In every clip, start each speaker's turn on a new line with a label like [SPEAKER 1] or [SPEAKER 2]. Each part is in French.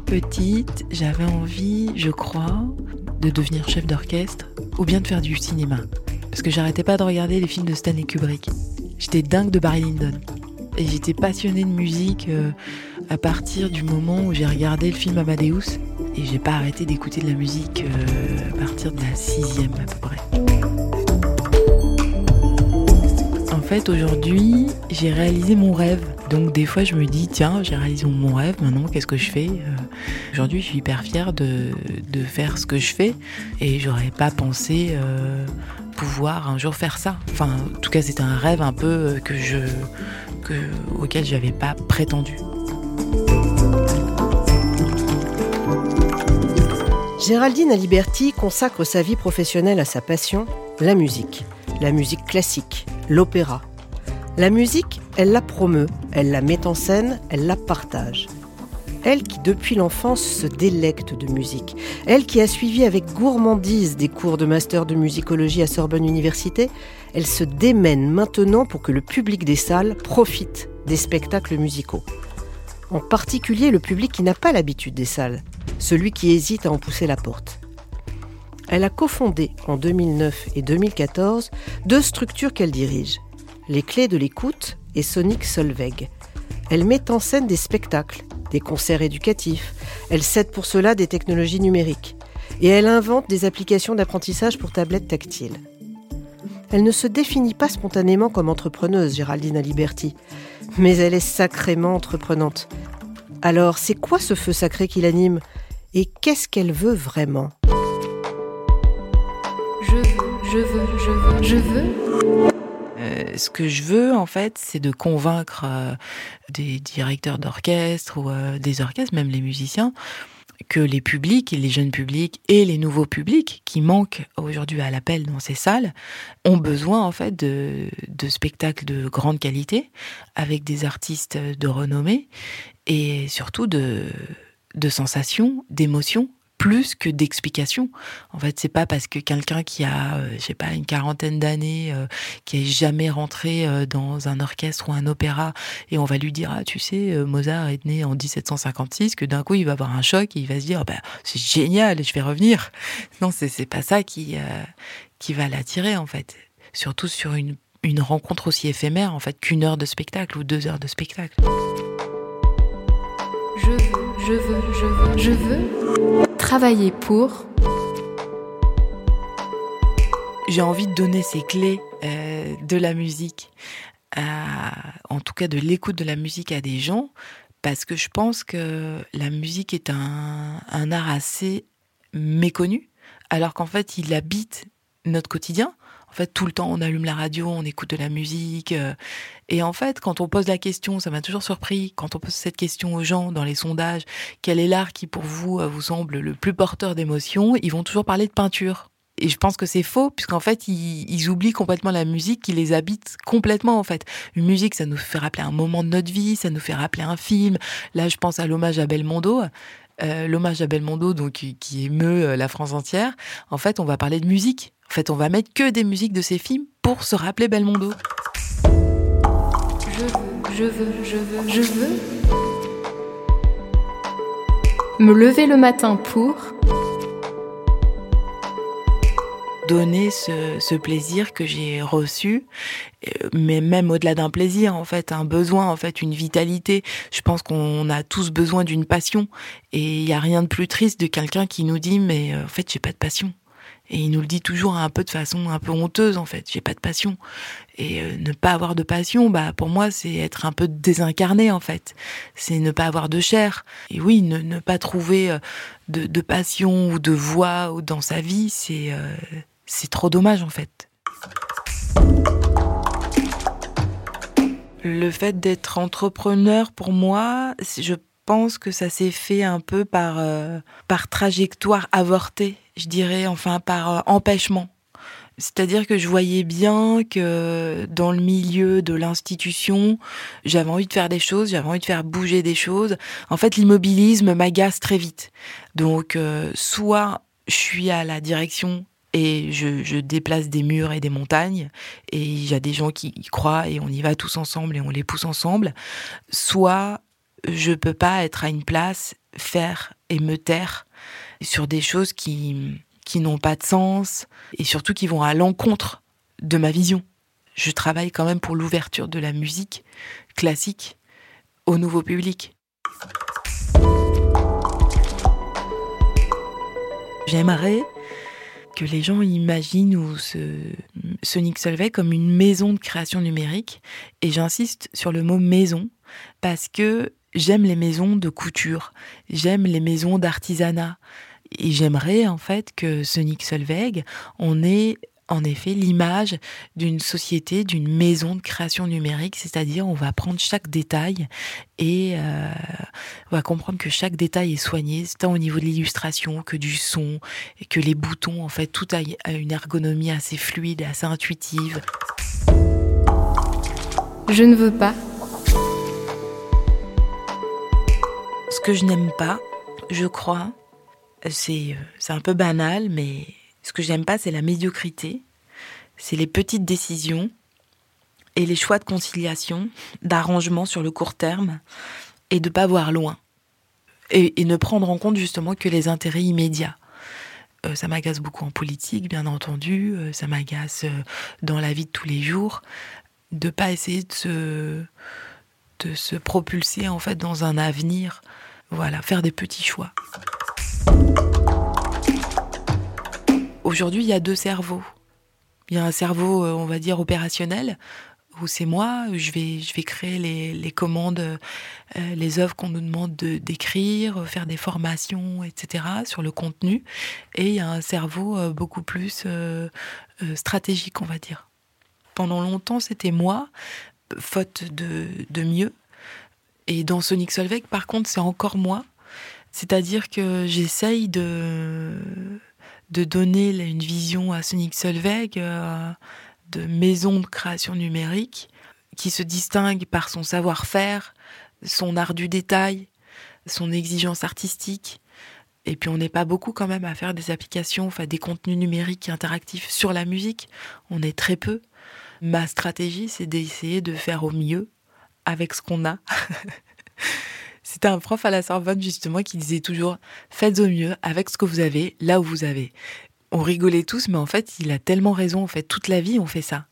[SPEAKER 1] Petite, j'avais envie, je crois, de devenir chef d'orchestre ou bien de faire du cinéma. Parce que j'arrêtais pas de regarder les films de Stanley Kubrick. J'étais dingue de Barry Lyndon. Et j'étais passionnée de musique euh, à partir du moment où j'ai regardé le film Amadeus. Et j'ai pas arrêté d'écouter de la musique euh, à partir de la sixième à peu près. Fait, aujourd'hui, j'ai réalisé mon rêve. Donc des fois, je me dis, tiens, j'ai réalisé mon rêve, maintenant, qu'est-ce que je fais euh, Aujourd'hui, je suis hyper fière de, de, faire ce que je fais. Et j'aurais pas pensé pouvoir un jour faire ça. Enfin, en tout cas, c'était un rêve un peu que je auquel je n'avais pas prétendu.
[SPEAKER 2] Géraldine Aliberti consacre sa vie professionnelle à sa passion, la musique. La musique classique, l'opéra. La musique, elle la promeut, elle la met en scène, elle la partage. Elle qui depuis l'enfance se délecte de musique, elle qui a suivi avec gourmandise des cours de master de musicologie à Sorbonne Université, elle se démène maintenant pour que le public des salles profite des spectacles musicaux. En particulier le public qui n'a pas l'habitude des salles, celui qui hésite à en pousser la porte. Elle a cofondé en 2009 et 2014 deux structures qu'elle dirige, Les Clés de l'écoute et Sonic Solveig. Elle met en scène des spectacles, des concerts éducatifs, elle cède pour cela des technologies numériques et elle invente des applications d'apprentissage pour tablettes tactiles. Elle ne se définit pas spontanément comme entrepreneuse, Géraldine Aliberti, mais elle est sacrément entreprenante. Alors, c'est quoi ce feu sacré qui l'anime? Et qu'est-ce qu'elle veut vraiment?
[SPEAKER 1] Je veux, je veux, je veux. Euh, ce que je veux, en fait, c'est de convaincre euh, des directeurs d'orchestre ou euh, des orchestres, même les musiciens, que les publics, les jeunes publics et les nouveaux publics qui manquent aujourd'hui à l'appel dans ces salles ont besoin en fait de, spectacles de grande qualité avec des artistes de renommée et surtout de sensations, d'émotions plus que d'explications. En fait, c'est pas parce que quelqu'un qui a, euh, je sais pas, une quarantaine d'années, euh, qui est jamais rentré euh, dans un orchestre ou un opéra, et on va lui dire, ah, tu sais, Mozart est né en 1756, que d'un coup il va avoir un choc et il va se dire, bah, c'est génial, je vais revenir. Non, c'est c'est pas ça qui qui va l'attirer en fait. Surtout sur une une rencontre aussi éphémère en fait qu'une heure de spectacle ou deux heures de spectacle.
[SPEAKER 3] Je veux, je veux, je veux, je veux travailler pour
[SPEAKER 1] J'ai envie de donner ces clés euh, de la musique, en tout cas de l'écoute de la musique à des gens, parce que je pense que la musique est un, un art assez méconnu, alors qu'en fait il habite notre quotidien. En fait, tout le temps, on allume la radio, on écoute de la musique. Euh, et en fait, quand on pose la question, ça m'a toujours surpris, quand on pose cette question aux gens dans les sondages, quel est l'art qui pour vous euh, vous semble le plus porteur d'émotions, ils vont toujours parler de peinture. Et je pense que c'est faux, puisqu'en fait, ils, oublient complètement la musique qui les habite complètement, en fait. Une musique, ça nous fait rappeler un moment de notre vie, ça nous fait rappeler un film. Là, je pense à l'hommage à Belmondo. Euh, l'hommage à Belmondo, donc, qui émeut la France entière. En fait, on va parler de musique. En fait, on va mettre que des musiques de ces films pour se rappeler Belmondo.
[SPEAKER 3] Je veux, je veux, je veux, je veux. Me lever le matin pour
[SPEAKER 1] donner ce, plaisir que j'ai reçu, euh, mais même au-delà d'un plaisir, en fait, un besoin, en fait, une vitalité. Je pense qu'on a tous besoin d'une passion, et il n'y a rien de plus triste de quelqu'un qui nous dit, mais euh, en fait, j'ai pas de passion. Et il nous le dit toujours un peu de façon un peu honteuse en fait. J'ai pas de passion. Et euh, ne pas avoir de passion, bah pour moi c'est être un peu désincarné en fait. C'est ne pas avoir de chair. Et oui, ne, pas trouver de, passion ou de voix dans sa vie, c'est c'est trop dommage en fait. Le fait d'être entrepreneur pour moi, je pense que ça s'est fait un peu par, euh, par trajectoire avortée, je dirais, enfin par euh, empêchement. C'est-à-dire que je voyais bien que dans le milieu de l'institution, j'avais envie de faire des choses, j'avais envie de faire bouger des choses. En fait, l'immobilisme m'agace très vite. Donc, euh, soit je suis à la direction et je, déplace des murs et des montagnes et il y a des gens qui y croient et on y va tous ensemble et on les pousse ensemble. Soit je peux pas être à une place, faire et me taire sur des choses qui, qui n'ont pas de sens et surtout qui vont à l'encontre de ma vision. Je travaille quand même pour l'ouverture de la musique classique au nouveau public. J'aimerais que les gens imaginent ou ce Sonic comme une maison de création numérique. Et j'insiste sur le mot maison parce que j'aime les maisons de couture, j'aime les maisons d'artisanat. Et j'aimerais en fait que Sonic Solveig, on ait en effet l'image d'une société, d'une maison de création numérique, c'est-à-dire on va prendre chaque détail et euh, on va comprendre que chaque détail est soigné, tant au niveau de l'illustration que du son, et que les boutons, en fait, tout a une ergonomie assez fluide, assez intuitive.
[SPEAKER 3] Je ne veux pas.
[SPEAKER 1] Ce que je n'aime pas, je crois, c'est un peu banal, mais ce que j'aime pas, c'est la médiocrité, c'est les petites décisions et les choix de conciliation, d'arrangement sur le court terme et de pas voir loin. Et, ne prendre en compte justement que les intérêts immédiats. Euh, ça m'agace beaucoup en politique, bien entendu, euh, ça m'agace euh, dans la vie de tous les jours, de pas essayer de se, de se propulser en fait dans un avenir, voilà, faire des petits choix. Aujourd'hui, il y a deux cerveaux. Il y a un cerveau, euh, on va dire, opérationnel, où c'est moi, je vais, je vais créer les, commandes, euh, les œuvres qu'on nous demande d'écrire, faire des formations, etc., sur le contenu. Et il y a un cerveau euh, beaucoup plus stratégique, on va dire. Pendant longtemps, c'était moi, faute de, de mieux. Et dans Sonic Solveig, par contre, c'est encore moi. C'est-à-dire que j'essaye de de donner une vision à Sonic Solveig euh, de maison de création numérique qui se distingue par son savoir-faire, son art du détail, son exigence artistique. Et puis on n'est pas beaucoup quand même à faire des applications, enfin des contenus numériques interactifs sur la musique. On est très peu. Ma stratégie, c'est d'essayer de faire au mieux avec ce qu'on a. C'était un prof à la Sorbonne justement qui disait toujours faites au mieux avec ce que vous avez, là où vous avez. On rigolait tous, mais en fait, il a tellement raison. En fait, toute la vie, on fait ça.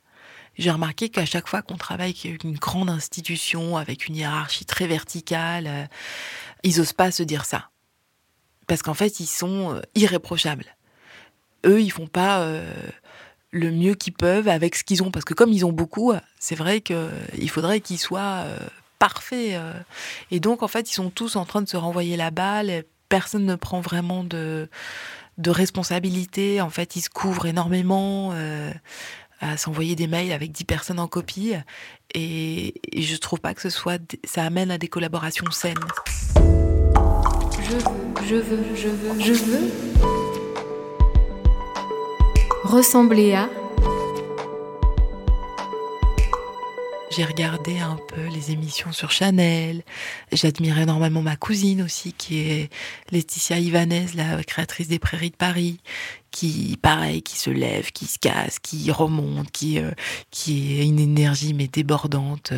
[SPEAKER 1] J'ai remarqué qu'à chaque fois qu'on travaille avec une grande institution, avec une hiérarchie très verticale, euh, ils n'osent pas se dire ça. Parce qu'en fait, ils sont euh, irréprochables. Eux, ils font pas euh, le mieux qu'ils peuvent avec ce qu'ils ont. Parce que comme ils ont beaucoup, c'est vrai qu'il faudrait qu'ils soient parfait. Euh. Et donc, en fait, ils sont tous en train de se renvoyer la balle. Personne ne prend vraiment de, de responsabilité. En fait, ils se couvrent énormément euh, à s'envoyer des mails avec 10 personnes en copie. Et, et, je trouve pas que ce soit. Ça amène à des collaborations saines.
[SPEAKER 3] Je veux, je veux, je veux, je veux. Ressembler à.
[SPEAKER 1] J'ai regardé un peu les émissions sur Chanel. J'admirais énormément ma cousine aussi, qui est Laetitia Ivanez, la créatrice des Prairies de Paris, qui, pareil, qui se lève, qui se casse, qui remonte, qui, euh, qui est une énergie mais débordante.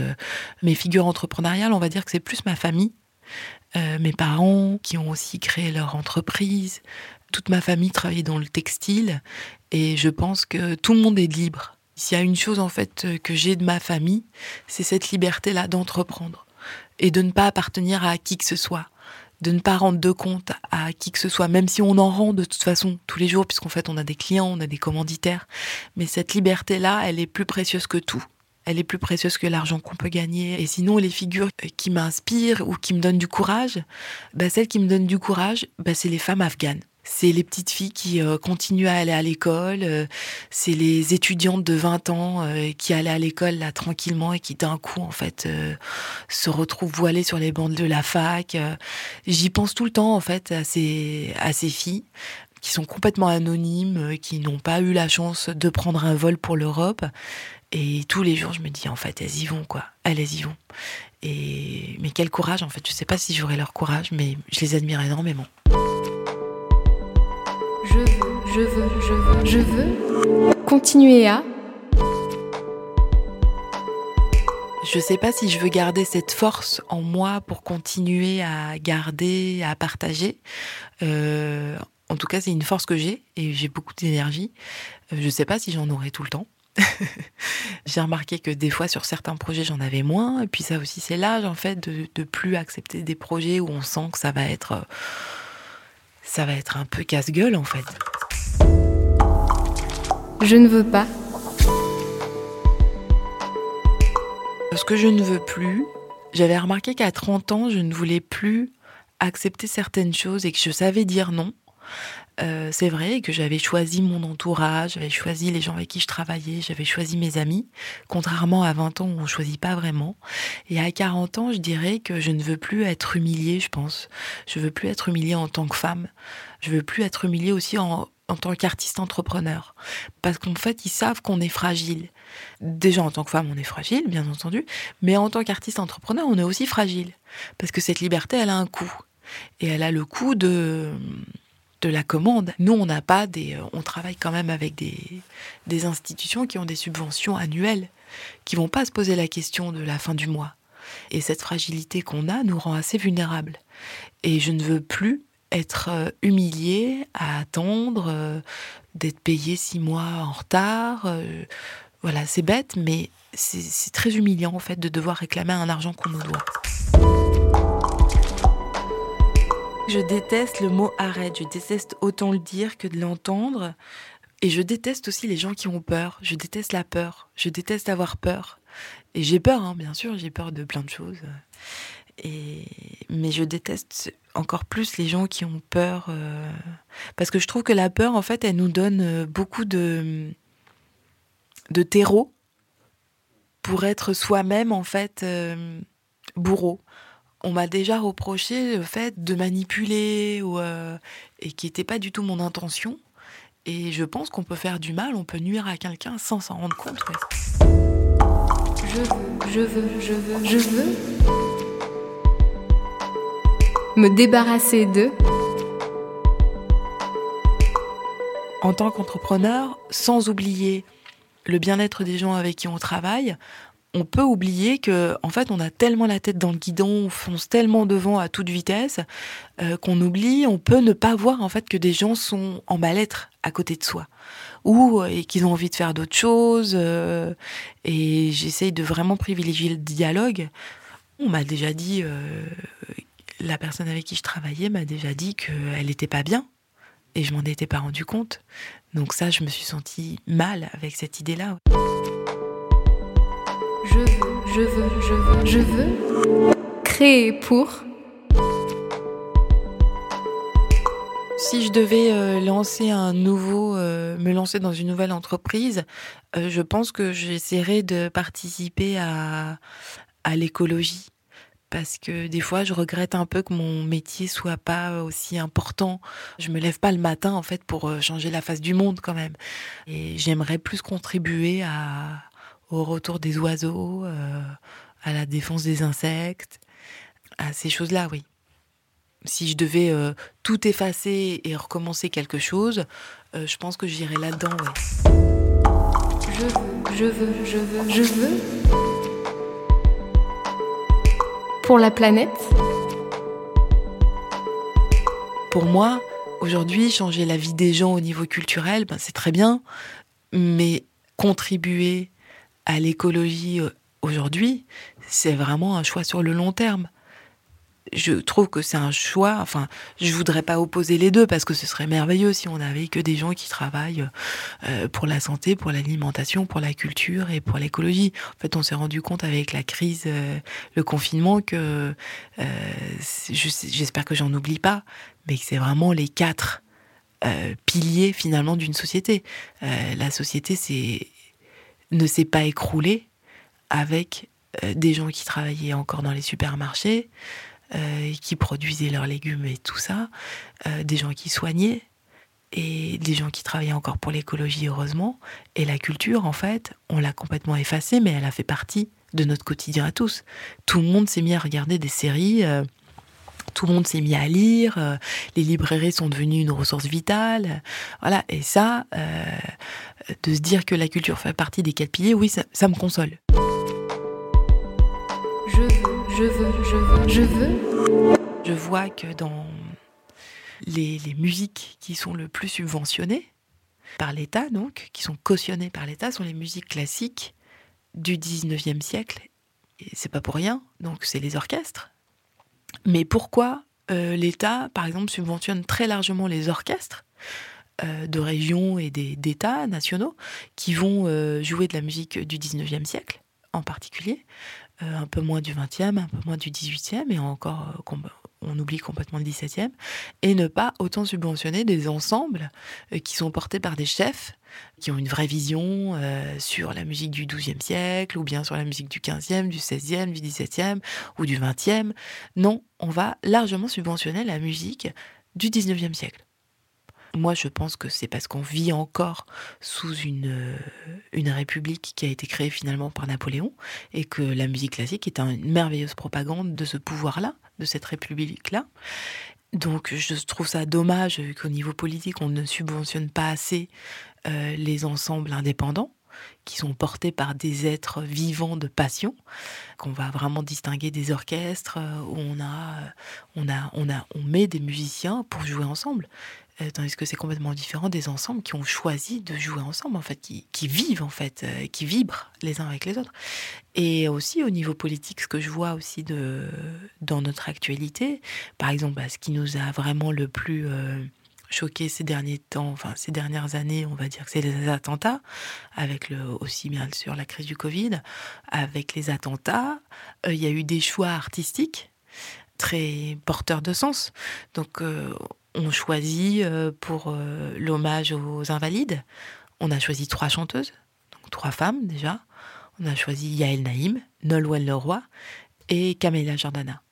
[SPEAKER 1] Mes figures entrepreneuriales, on va dire que c'est plus ma famille. Euh, mes parents qui ont aussi créé leur entreprise. Toute ma famille travaillait dans le textile et je pense que tout le monde est libre s'il y a une chose en fait euh, que j'ai de ma famille, c'est cette liberté-là d'entreprendre et de ne pas appartenir à qui que ce soit, de ne pas rendre de compte à qui que ce soit, même si on en rend de toute façon tous les jours, puisqu'en fait on a des clients, on a des commanditaires. Mais cette liberté-là, elle est plus précieuse que tout. Elle est plus précieuse que l'argent qu'on peut gagner. Et sinon, les figures qui m'inspirent ou qui me donnent du courage, bah, celles qui me donnent du courage, bah, c'est les femmes afghanes. C'est les petites filles qui euh, continuent à aller à l'école. Euh, c'est les étudiantes de 20 ans euh, qui allaient à l'école là tranquillement et qui d'un coup en fait se retrouvent voilées sur les bancs de la fac. J'y pense tout le temps en fait à ces à ces filles qui sont complètement anonymes, qui n'ont pas eu la chance de prendre un vol pour l'Europe. Et tous les jours, je me dis en fait, elles y vont quoi. Elles, y vont. Et mais quel courage en fait. Je sais pas si j'aurai leur courage, mais je les admire énormément.
[SPEAKER 3] Je veux, je veux, je veux, je veux continuer à
[SPEAKER 1] Je sais pas si je veux garder cette force en moi pour continuer à garder, à partager. Euh, en tout cas, c'est une force que j'ai et j'ai beaucoup d'énergie. Euh, je sais pas si j'en aurai tout le temps. j'ai remarqué que des fois sur certains projets j'en avais moins et puis ça aussi c'est l'âge en fait de, de plus accepter des projets où on sent que ça va être ça va être un peu casse-gueule en fait.
[SPEAKER 3] Je ne veux pas.
[SPEAKER 1] Ce que je ne veux plus, j'avais remarqué qu'à 30 ans, je ne voulais plus accepter certaines choses et que je savais dire non. Euh, c'est vrai que j'avais choisi mon entourage, j'avais choisi les gens avec qui je travaillais, j'avais choisi mes amis, contrairement à 20 ans où on choisit pas vraiment. Et à 40 ans, je dirais que je ne veux plus être humiliée, je pense. Je veux plus être humiliée en tant que femme. Je veux plus être humiliée aussi en, en tant qu'artiste entrepreneur. Parce qu'en fait, ils savent qu'on est fragile. Déjà, en tant que femme, on est fragile, bien entendu, mais en tant qu'artiste entrepreneur, on est aussi fragile. Parce que cette liberté, elle a un coût. Et elle a le coût de, de la commande. Nous, on n'a pas des. On travaille quand même avec des, des institutions qui ont des subventions annuelles, qui vont pas se poser la question de la fin du mois. Et cette fragilité qu'on a nous rend assez vulnérables. Et je ne veux plus être euh, humilié à attendre, euh, d'être payé six mois en retard. Euh, voilà, c'est bête, mais c'est très humiliant en fait de devoir réclamer un argent qu'on nous doit. Je déteste le mot arrête, je déteste autant le dire que de l'entendre. Et je déteste aussi les gens qui ont peur. Je déteste la peur. Je déteste avoir peur. Et j'ai peur, hein, bien sûr, j'ai peur de plein de choses. Mais je déteste encore plus les gens qui ont peur. euh, Parce que je trouve que la peur, en fait, elle nous donne euh, beaucoup de, de terreau pour être soi-même, en fait, euh, bourreau. On m'a déjà reproché le fait de manipuler ou, euh, et qui n'était pas du tout mon intention. Et je pense qu'on peut faire du mal, on peut nuire à quelqu'un sans s'en rendre compte.
[SPEAKER 3] Je veux, je veux, je veux, je veux. Me débarrasser de.
[SPEAKER 1] en tant qu'entrepreneur, sans oublier le bien-être des gens avec qui on travaille, on peut oublier que, en fait, on a tellement la tête dans le guidon, on fonce tellement devant à toute vitesse, euh, qu'on oublie, on peut ne pas voir, en fait, que des gens sont en mal-être à côté de soi. Ou, euh, et qu'ils ont envie de faire d'autres choses. euh, et j'essaye de vraiment privilégier le dialogue. On m'a déjà dit, la personne avec qui je travaillais m'a déjà dit qu'elle n'était pas bien et je m'en étais pas rendu compte. Donc ça, je me suis sentie mal avec cette idée-là.
[SPEAKER 3] Je veux, je veux, je veux, je veux. Créer pour.
[SPEAKER 1] Si je devais euh, lancer un nouveau, euh, me lancer dans une nouvelle entreprise, euh, je pense que j'essaierais de participer à, à l'écologie. Parce que des fois, je regrette un peu que mon métier soit pas aussi important. Je me lève pas le matin, en fait, pour changer la face du monde, quand même. Et j'aimerais plus contribuer à, au retour des oiseaux, euh, à la défense des insectes, à ces choses-là, oui. Si je devais euh, tout effacer et recommencer quelque chose, euh, je pense que j'irais là-dedans, ouais.
[SPEAKER 3] Je veux, je veux, je veux, je veux. Pour la planète.
[SPEAKER 1] Pour moi, aujourd'hui, changer la vie des gens au niveau culturel, ben, c'est très bien, mais contribuer à l'écologie euh, aujourd'hui, c'est vraiment un choix sur le long terme. Je trouve que c'est un choix, enfin, je voudrais pas opposer les deux parce que ce serait merveilleux si on avait que des gens qui travaillent euh, pour la santé, pour l'alimentation, pour la culture et pour l'écologie. En fait, on s'est rendu compte avec la crise, euh, le confinement que j'espère que j'en oublie pas, mais que c'est vraiment les quatre piliers finalement d'une société. La société c'est ne s'est pas écroulée avec euh, des gens qui travaillaient encore dans les supermarchés, euh, qui produisaient leurs légumes et tout ça, euh, des gens qui soignaient et des gens qui travaillaient encore pour l'écologie heureusement. Et la culture en fait, on l'a complètement effacée, mais elle a fait partie de notre quotidien à tous. Tout le monde s'est mis à regarder des séries. euh, tout le monde s'est mis à lire, euh, les librairies sont devenues une ressource vitale, euh, voilà. Et ça, euh, de se dire que la culture fait partie des quatre piliers, oui, ça, ça me console.
[SPEAKER 3] je veux, je veux, je veux, je veux.
[SPEAKER 1] Je vois que dans les, les musiques qui sont le plus subventionnées par l'État, donc, qui sont cautionnées par l'État, sont les musiques classiques du 19e siècle. Et c'est pas pour rien, donc c'est les orchestres. Mais pourquoi euh, l'État, par exemple, subventionne très largement les orchestres euh, de régions et d'États nationaux qui vont euh, jouer de la musique du 19e siècle en particulier, un peu moins du 20e, un peu moins du 18e et encore on oublie complètement le 17e, et ne pas autant subventionner des ensembles qui sont portés par des chefs qui ont une vraie vision sur la musique du 12e siècle, ou bien sur la musique du 15e, du 16e, du 17e, ou du 20e. Non, on va largement subventionner la musique du 19e siècle. Moi, je pense que c'est parce qu'on vit encore sous une, euh, une république qui a été créée finalement par Napoléon et que la musique classique est une merveilleuse propagande de ce pouvoir-là, de cette république-là. Donc, je trouve ça dommage qu'au niveau politique, on ne subventionne pas assez euh, les ensembles indépendants qui sont portés par des êtres vivants de passion, qu'on va vraiment distinguer des orchestres euh, où on a, on a, on a, on met des musiciens pour jouer ensemble. Euh, tandis que c'est complètement différent des ensembles qui ont choisi de jouer ensemble, en fait, qui, qui vivent, en fait, euh, qui vibrent les uns avec les autres. Et aussi au niveau politique, ce que je vois aussi de, dans notre actualité, par exemple, bah, ce qui nous a vraiment le plus euh, choqué ces derniers temps, enfin ces dernières années, on va dire que c'est les attentats, avec aussi bien sûr la crise du Covid, avec les attentats, il y a eu des choix artistiques très porteurs de sens. Donc on choisit euh, pour euh, l'hommage aux invalides, on a choisi trois chanteuses, donc trois femmes déjà. On a choisi Yael Naïm, Nolwenn Leroy et Camélia Jordana.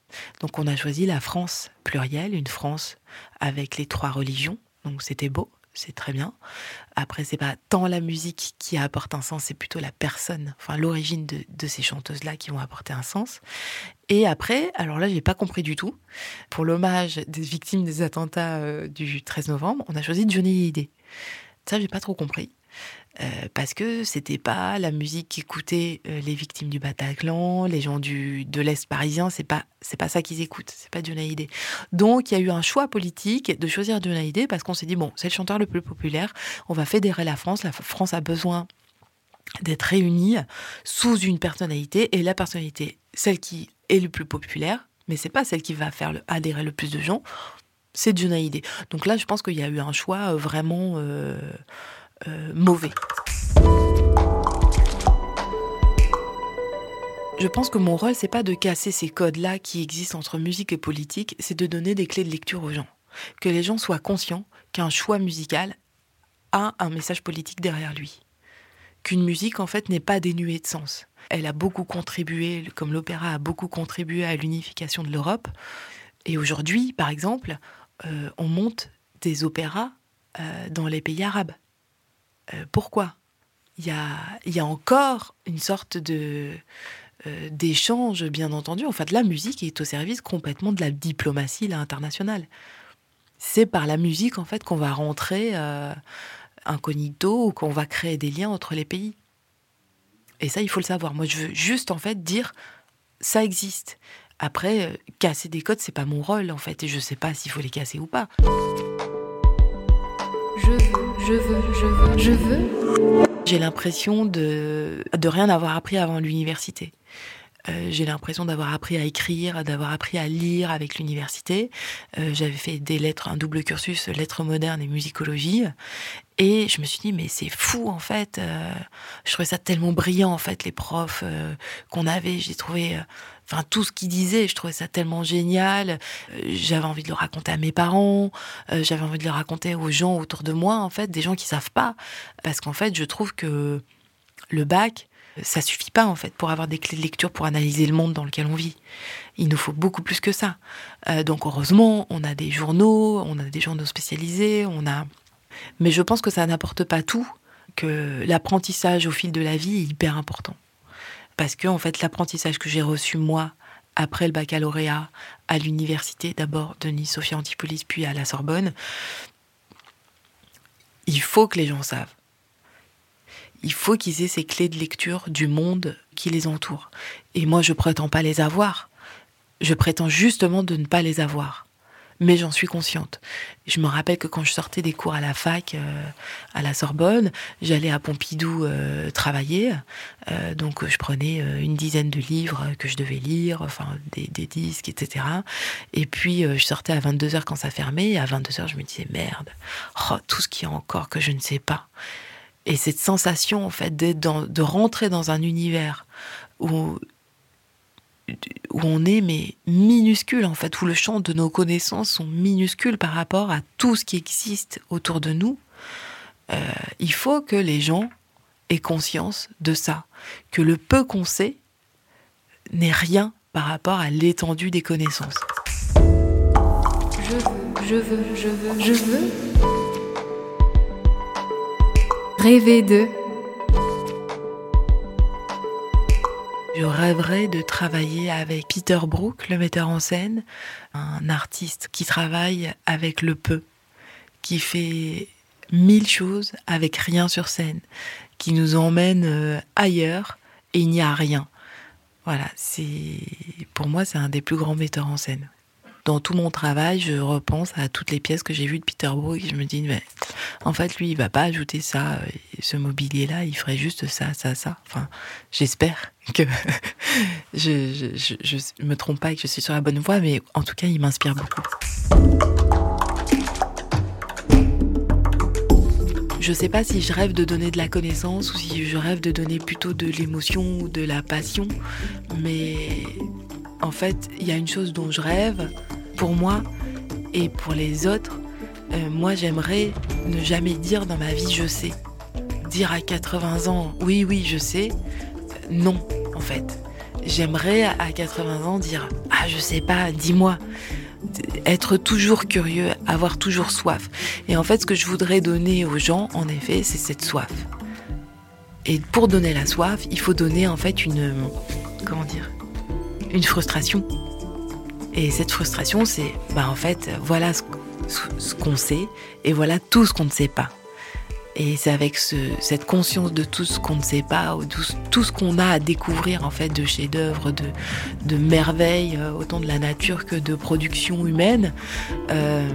[SPEAKER 1] Donc on a choisi la France plurielle, une France avec les trois religions. Donc c'était beau c'est très bien. Après, c'est pas tant la musique qui apporte un sens, c'est plutôt la personne, enfin l'origine de, ces chanteuses-là qui vont apporter un sens. Et après, alors là, j'ai pas compris du tout. Pour l'hommage des victimes des attentats euh, du 13 novembre, on a choisi Johnny Hallyday. Ça, j'ai pas trop compris. Euh, parce que c'était pas la musique qu'écoutaient euh, les victimes du Bataclan, les gens du, de l'Est parisien, c'est pas, c'est pas ça qu'ils écoutent, c'est pas Johnny Hallyday. Donc il y a eu un choix politique de choisir Johnny Hallyday parce qu'on s'est dit, bon, c'est le chanteur le plus populaire, on va fédérer la France, la France a besoin d'être réunie sous une personnalité, et la personnalité, celle qui est le plus populaire, mais c'est pas celle qui va faire adhérer le plus de gens, c'est Johnny Hallyday. Donc là, je pense qu'il y a eu un choix euh, vraiment... Euh, mauvais. Je pense que mon rôle, c'est pas de casser ces codes-là qui existent entre musique et politique, c'est de donner des clés de lecture aux gens. Que les gens soient conscients qu'un choix musical a un message politique derrière lui. Qu'une musique, en fait, n'est pas dénuée de sens. Elle a beaucoup contribué, comme l'opéra a beaucoup contribué à l'unification de l'Europe. Et aujourd'hui, par exemple, euh, on monte des opéras euh, dans les pays arabes. Euh, pourquoi? Il y, a, encore une sorte de euh, d'échange, bien entendu. En fait, la musique est au service complètement de la diplomatie internationale. C'est par la musique, en fait, qu'on va rentrer euh, incognito ou qu'on va créer des liens entre les pays. Et ça, il faut le savoir. Moi, je veux juste, en fait, dire ça existe. Après, casser des codes, c'est pas mon rôle, en fait, et je sais pas s'il faut les casser ou pas.
[SPEAKER 3] Je veux je veux, je veux, je veux.
[SPEAKER 1] J'ai l'impression de, de rien avoir appris avant l'université. Euh, j'ai l'impression d'avoir appris à écrire, d'avoir appris à lire avec l'université. Euh, j'avais fait des lettres, un double cursus, lettres modernes et musicologie. Et je me suis dit, mais c'est fou en fait. Euh, je trouvais ça tellement brillant en fait, les profs qu'on avait. J'ai trouvé enfin tout ce qu'il disait, je trouvais ça tellement génial. Euh, j'avais envie de le raconter à mes parents, euh, j'avais envie de le raconter aux gens autour de moi, en fait, des gens qui savent pas, parce qu'en fait, je trouve que le bac, ça suffit pas en fait pour avoir des clés de lecture pour analyser le monde dans lequel on vit. Il nous faut beaucoup plus que ça. Euh, donc heureusement, on a des journaux, on a des journaux spécialisés, on a. Mais je pense que ça n'apporte pas tout, que l'apprentissage au fil de la vie est hyper important parce que en fait l'apprentissage que j'ai reçu moi après le baccalauréat à l'université d'abord de Nice Sophia Antipolis puis à la Sorbonne il faut que les gens savent il faut qu'ils aient ces clés de lecture du monde qui les entoure. Et moi, je prétends pas les avoir. Je prétends justement de ne pas les avoir mais j'en suis consciente. Je me rappelle que quand je sortais des cours à la fac, euh, à la Sorbonne, j'allais à Pompidou euh, travailler. Euh, donc je prenais une dizaine de livres que je devais lire, enfin des, disques, etc. Et puis je sortais à 22h quand ça fermait. À 22h, je me disais merde, oh, tout ce qu'il y a encore que je ne sais pas. Et cette sensation, en fait, d'être de rentrer dans un univers où où on est mais minuscule en fait, où le champ de nos connaissances sont minuscules par rapport à tout ce qui existe autour de nous, euh, il faut que les gens aient conscience de ça, que le peu qu'on sait n'est rien par rapport à l'étendue des connaissances.
[SPEAKER 3] Je veux, je veux, je veux, je veux rêver de
[SPEAKER 1] Je rêverais de travailler avec Peter Brook, le metteur en scène, un artiste qui travaille avec le peu, qui fait mille choses avec rien sur scène, qui nous emmène euh, ailleurs et il n'y a rien. Voilà, c'est pour moi c'est un des plus grands metteurs en scène dans tout mon travail, je repense à toutes les pièces que j'ai vues de Peter Brook et je me dis, mais en fait, lui, il va pas ajouter ça, euh, ce mobilier-là, il ferait juste ça, ça, ça. Enfin, j'espère que je, je, je, me trompe pas et que je suis sur la bonne voie, mais en tout cas, il m'inspire beaucoup. Je sais pas si je rêve de donner de la connaissance ou si je rêve de donner plutôt de l'émotion ou de la passion, mais en fait, il y a une chose dont je rêve pour moi et pour les autres. Euh, moi, j'aimerais ne jamais dire dans ma vie je sais. Dire à 80 ans oui, oui, je sais, non, en fait. J'aimerais à 80 ans dire ah, je sais pas, dis-moi. Être toujours curieux, avoir toujours soif. Et en fait, ce que je voudrais donner aux gens, en effet, c'est cette soif. Et pour donner la soif, il faut donner en fait une. Comment dire une frustration. Et cette frustration, c'est, bah en fait, voilà ce, qu'on sait et voilà tout ce qu'on ne sait pas. Et c'est avec cette conscience de tout ce qu'on ne sait pas, ou tout, ce qu'on a à découvrir en fait de chefs-d'œuvre, de, merveilles, euh, autant de la nature que de production humaine. Euh,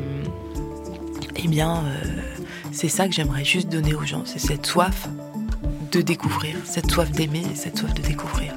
[SPEAKER 1] eh bien, euh, c'est ça que j'aimerais juste donner aux gens, c'est cette soif de découvrir, cette soif d'aimer, cette soif de découvrir.